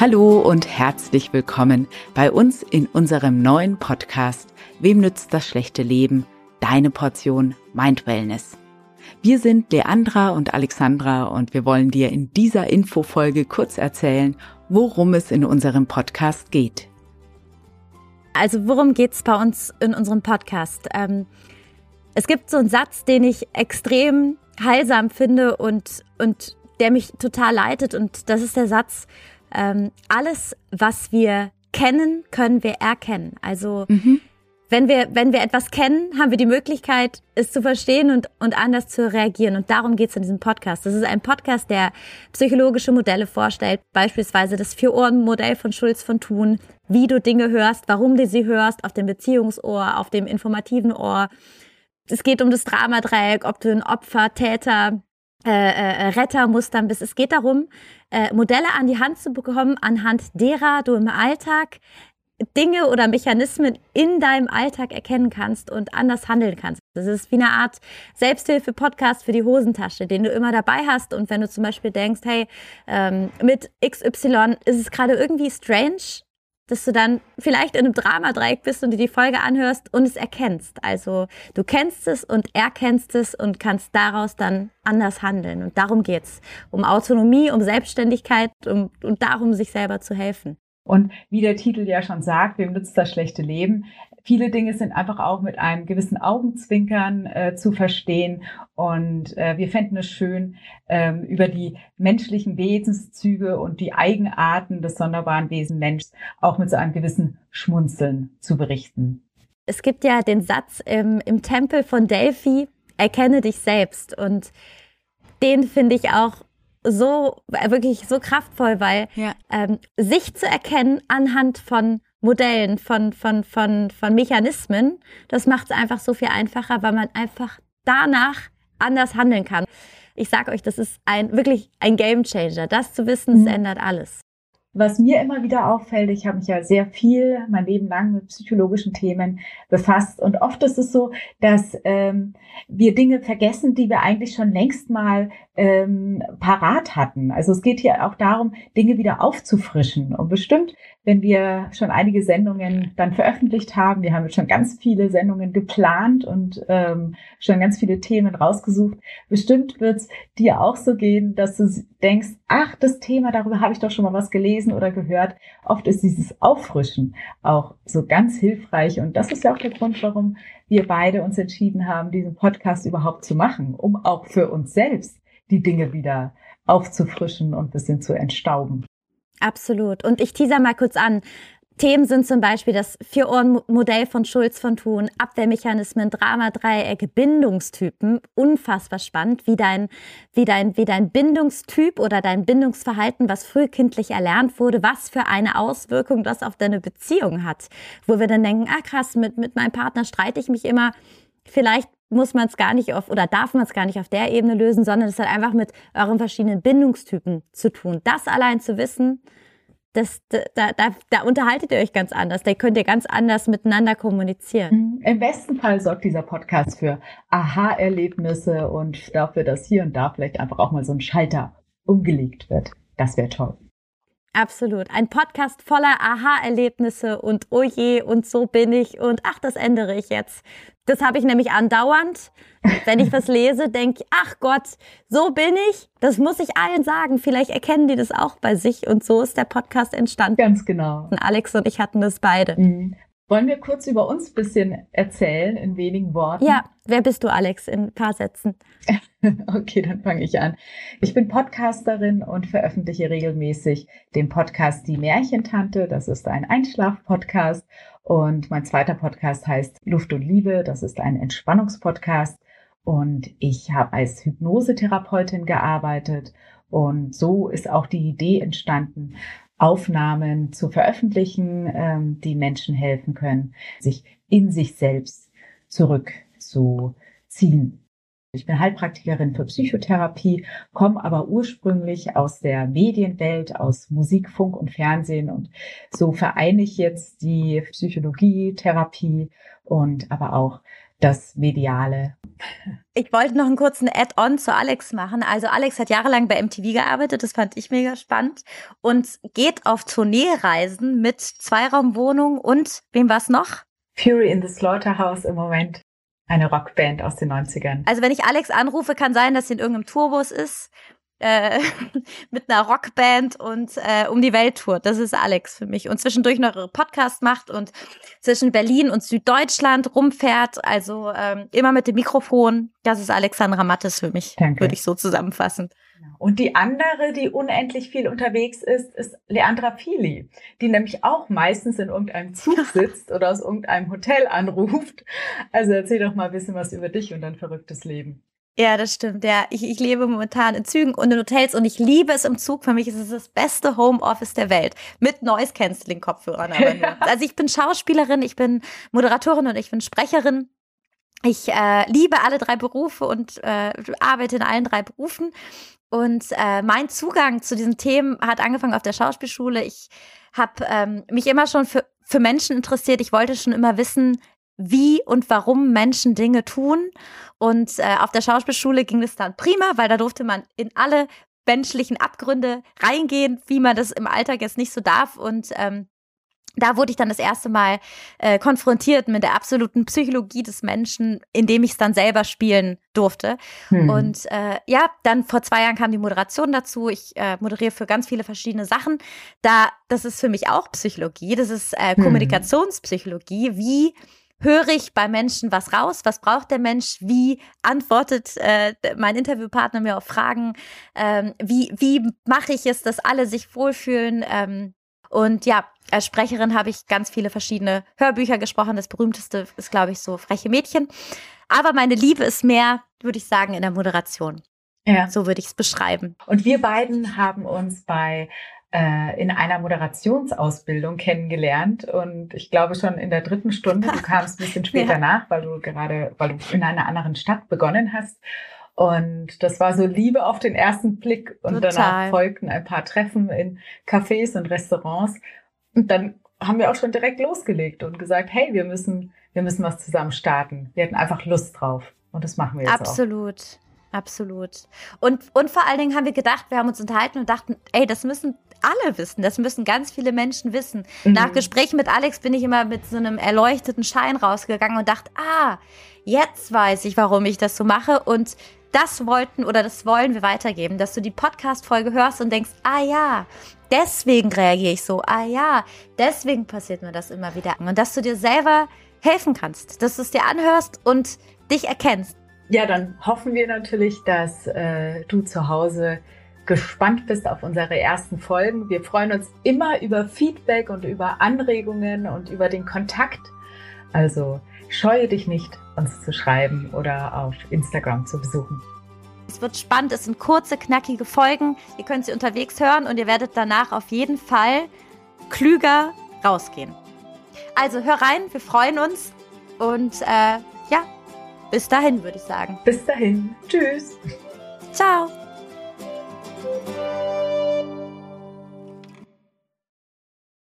Hallo und herzlich willkommen bei uns in unserem neuen Podcast Wem nützt das schlechte Leben? Deine Portion Mind Wellness. Wir sind Leandra und Alexandra und wir wollen dir in dieser Infofolge kurz erzählen, worum es in unserem Podcast geht. Also worum geht's bei uns in unserem Podcast? Ähm, es gibt so einen Satz, den ich extrem heilsam finde und, und der mich total leitet und das ist der Satz, ähm, alles, was wir kennen, können wir erkennen. Also mhm. wenn wir wenn wir etwas kennen, haben wir die Möglichkeit, es zu verstehen und und anders zu reagieren. Und darum geht es in diesem Podcast. Das ist ein Podcast, der psychologische Modelle vorstellt, beispielsweise das Vier-Ohren-Modell von Schulz von Thun, wie du Dinge hörst, warum du sie hörst, auf dem Beziehungsohr, auf dem informativen Ohr. Es geht um das Dramadreieck, ob du ein Opfer, Täter, äh, äh, Rettermustern bist. Es geht darum, äh, Modelle an die Hand zu bekommen, anhand derer du im Alltag Dinge oder Mechanismen in deinem Alltag erkennen kannst und anders handeln kannst. Das ist wie eine Art Selbsthilfe-Podcast für die Hosentasche, den du immer dabei hast. Und wenn du zum Beispiel denkst, hey, ähm, mit XY ist es gerade irgendwie strange, dass du dann vielleicht in einem Dramadreieck bist und dir die Folge anhörst und es erkennst. Also du kennst es und erkennst es und kannst daraus dann anders handeln. Und darum geht's. Um Autonomie, um Selbstständigkeit um, und darum, sich selber zu helfen. Und wie der Titel ja schon sagt, wem nützt das schlechte Leben? Viele Dinge sind einfach auch mit einem gewissen Augenzwinkern äh, zu verstehen. Und äh, wir fänden es schön, ähm, über die menschlichen Wesenszüge und die Eigenarten des sonderbaren Wesen Mensch auch mit so einem gewissen Schmunzeln zu berichten. Es gibt ja den Satz im, im Tempel von Delphi, erkenne dich selbst. Und den finde ich auch so wirklich so kraftvoll, weil ja. ähm, sich zu erkennen anhand von Modellen, von, von, von, von Mechanismen, das macht es einfach so viel einfacher, weil man einfach danach anders handeln kann. Ich sage euch, das ist ein wirklich ein Game Changer. Das zu wissen, mhm. ändert alles. Was mir immer wieder auffällt, ich habe mich ja sehr viel mein Leben lang mit psychologischen Themen befasst und oft ist es so, dass ähm, wir Dinge vergessen, die wir eigentlich schon längst mal ähm, parat hatten. Also es geht hier auch darum, Dinge wieder aufzufrischen. Und bestimmt, wenn wir schon einige Sendungen dann veröffentlicht haben, wir haben jetzt schon ganz viele Sendungen geplant und ähm, schon ganz viele Themen rausgesucht, bestimmt wird es dir auch so gehen, dass du denkst, ach, das Thema, darüber habe ich doch schon mal was gelesen oder gehört. Oft ist dieses Auffrischen auch so ganz hilfreich. Und das ist ja auch der Grund, warum wir beide uns entschieden haben, diesen Podcast überhaupt zu machen, um auch für uns selbst die Dinge wieder aufzufrischen und ein bisschen zu entstauben. Absolut. Und ich teaser mal kurz an. Themen sind zum Beispiel das Vier-Ohren-Modell von Schulz von Thun, Abwehrmechanismen, Dramadreiecke, Bindungstypen. Unfassbar spannend, wie dein, wie dein, wie dein Bindungstyp oder dein Bindungsverhalten, was frühkindlich erlernt wurde, was für eine Auswirkung das auf deine Beziehung hat. Wo wir dann denken, ah krass, mit, mit meinem Partner streite ich mich immer. Vielleicht muss man es gar nicht auf oder darf man es gar nicht auf der Ebene lösen, sondern es hat einfach mit euren verschiedenen Bindungstypen zu tun. Das allein zu wissen, das, da, da, da unterhaltet ihr euch ganz anders. Da könnt ihr ganz anders miteinander kommunizieren. Mhm. Im besten Fall sorgt dieser Podcast für Aha-Erlebnisse und dafür, dass hier und da vielleicht einfach auch mal so ein Schalter umgelegt wird. Das wäre toll. Absolut. Ein Podcast voller Aha-Erlebnisse und oh je, und so bin ich und ach, das ändere ich jetzt. Das habe ich nämlich andauernd. Wenn ich was lese, denke ich, ach Gott, so bin ich. Das muss ich allen sagen. Vielleicht erkennen die das auch bei sich. Und so ist der Podcast entstanden. Ganz genau. Und Alex und ich hatten das beide. Mhm. Wollen wir kurz über uns ein bisschen erzählen in wenigen Worten? Ja, wer bist du, Alex, in ein paar Sätzen? okay, dann fange ich an. Ich bin Podcasterin und veröffentliche regelmäßig den Podcast Die Märchentante. Das ist ein Einschlaf-Podcast. Und mein zweiter Podcast heißt Luft und Liebe. Das ist ein Entspannungspodcast. Und ich habe als Hypnosetherapeutin gearbeitet. Und so ist auch die Idee entstanden, Aufnahmen zu veröffentlichen, ähm, die Menschen helfen können, sich in sich selbst zurückzuziehen. Ich bin Heilpraktikerin für Psychotherapie, komme aber ursprünglich aus der Medienwelt, aus Musik, Funk und Fernsehen und so vereine ich jetzt die Psychologie, Therapie und aber auch das Mediale Ich wollte noch einen kurzen Add-on zu Alex machen. Also Alex hat jahrelang bei MTV gearbeitet, das fand ich mega spannend und geht auf Tourneereisen mit Zweiraumwohnung und wem war's noch? Fury in the Slaughterhouse im Moment. Eine Rockband aus den 90ern. Also wenn ich Alex anrufe, kann sein, dass sie in irgendeinem Tourbus ist äh, mit einer Rockband und äh, um die Welt tourt. Das ist Alex für mich. Und zwischendurch noch ihre Podcast macht und zwischen Berlin und Süddeutschland rumfährt. Also ähm, immer mit dem Mikrofon. Das ist Alexandra Mattes für mich, Danke. würde ich so zusammenfassen. Genau. Und die andere, die unendlich viel unterwegs ist, ist Leandra Fili, die nämlich auch meistens in irgendeinem Zug sitzt oder aus irgendeinem Hotel anruft. Also erzähl doch mal ein bisschen was über dich und dein verrücktes Leben. Ja, das stimmt. Ja, ich, ich lebe momentan in Zügen und in Hotels und ich liebe es im Zug. Für mich ist es das beste Homeoffice der Welt. Mit Noise Cancelling Kopfhörern aber nur. Also ich bin Schauspielerin, ich bin Moderatorin und ich bin Sprecherin. Ich äh, liebe alle drei Berufe und äh, arbeite in allen drei Berufen. Und äh, mein Zugang zu diesen Themen hat angefangen auf der Schauspielschule. Ich habe ähm, mich immer schon für, für Menschen interessiert. Ich wollte schon immer wissen, wie und warum Menschen Dinge tun. Und äh, auf der Schauspielschule ging es dann prima, weil da durfte man in alle menschlichen Abgründe reingehen, wie man das im Alltag jetzt nicht so darf. Und ähm, da wurde ich dann das erste Mal äh, konfrontiert mit der absoluten Psychologie des Menschen, indem ich es dann selber spielen durfte. Hm. Und äh, ja, dann vor zwei Jahren kam die Moderation dazu. Ich äh, moderiere für ganz viele verschiedene Sachen. Da, das ist für mich auch Psychologie. Das ist äh, hm. Kommunikationspsychologie. Wie höre ich bei Menschen was raus? Was braucht der Mensch? Wie antwortet äh, mein Interviewpartner mir auf Fragen? Ähm, wie wie mache ich es, dass alle sich wohlfühlen? Ähm, und ja, als Sprecherin habe ich ganz viele verschiedene Hörbücher gesprochen. Das berühmteste ist, glaube ich, so Freche Mädchen. Aber meine Liebe ist mehr, würde ich sagen, in der Moderation. Ja. So würde ich es beschreiben. Und wir beiden haben uns bei in einer Moderationsausbildung kennengelernt und ich glaube schon in der dritten Stunde, du kamst ein bisschen später ja. nach, weil du gerade, weil du in einer anderen Stadt begonnen hast. Und das war so Liebe auf den ersten Blick. Und Total. danach folgten ein paar Treffen in Cafés und Restaurants. Und dann haben wir auch schon direkt losgelegt und gesagt, hey, wir müssen, wir müssen was zusammen starten. Wir hatten einfach Lust drauf. Und das machen wir jetzt Absolut. auch. Absolut. Absolut. Und, und vor allen Dingen haben wir gedacht, wir haben uns unterhalten und dachten, ey, das müssen alle wissen. Das müssen ganz viele Menschen wissen. Mhm. Nach Gesprächen mit Alex bin ich immer mit so einem erleuchteten Schein rausgegangen und dachte, ah, jetzt weiß ich, warum ich das so mache. Und das wollten oder das wollen wir weitergeben, dass du die Podcast-Folge hörst und denkst, ah ja, deswegen reagiere ich so. Ah ja, deswegen passiert mir das immer wieder. Und dass du dir selber helfen kannst, dass du es dir anhörst und dich erkennst. Ja, dann hoffen wir natürlich, dass äh, du zu Hause gespannt bist auf unsere ersten Folgen. Wir freuen uns immer über Feedback und über Anregungen und über den Kontakt. Also scheue dich nicht, uns zu schreiben oder auf Instagram zu besuchen. Es wird spannend, es sind kurze, knackige Folgen. Ihr könnt sie unterwegs hören und ihr werdet danach auf jeden Fall klüger rausgehen. Also hör rein, wir freuen uns und äh, ja, bis dahin würde ich sagen. Bis dahin. Tschüss. Ciao. Thank you.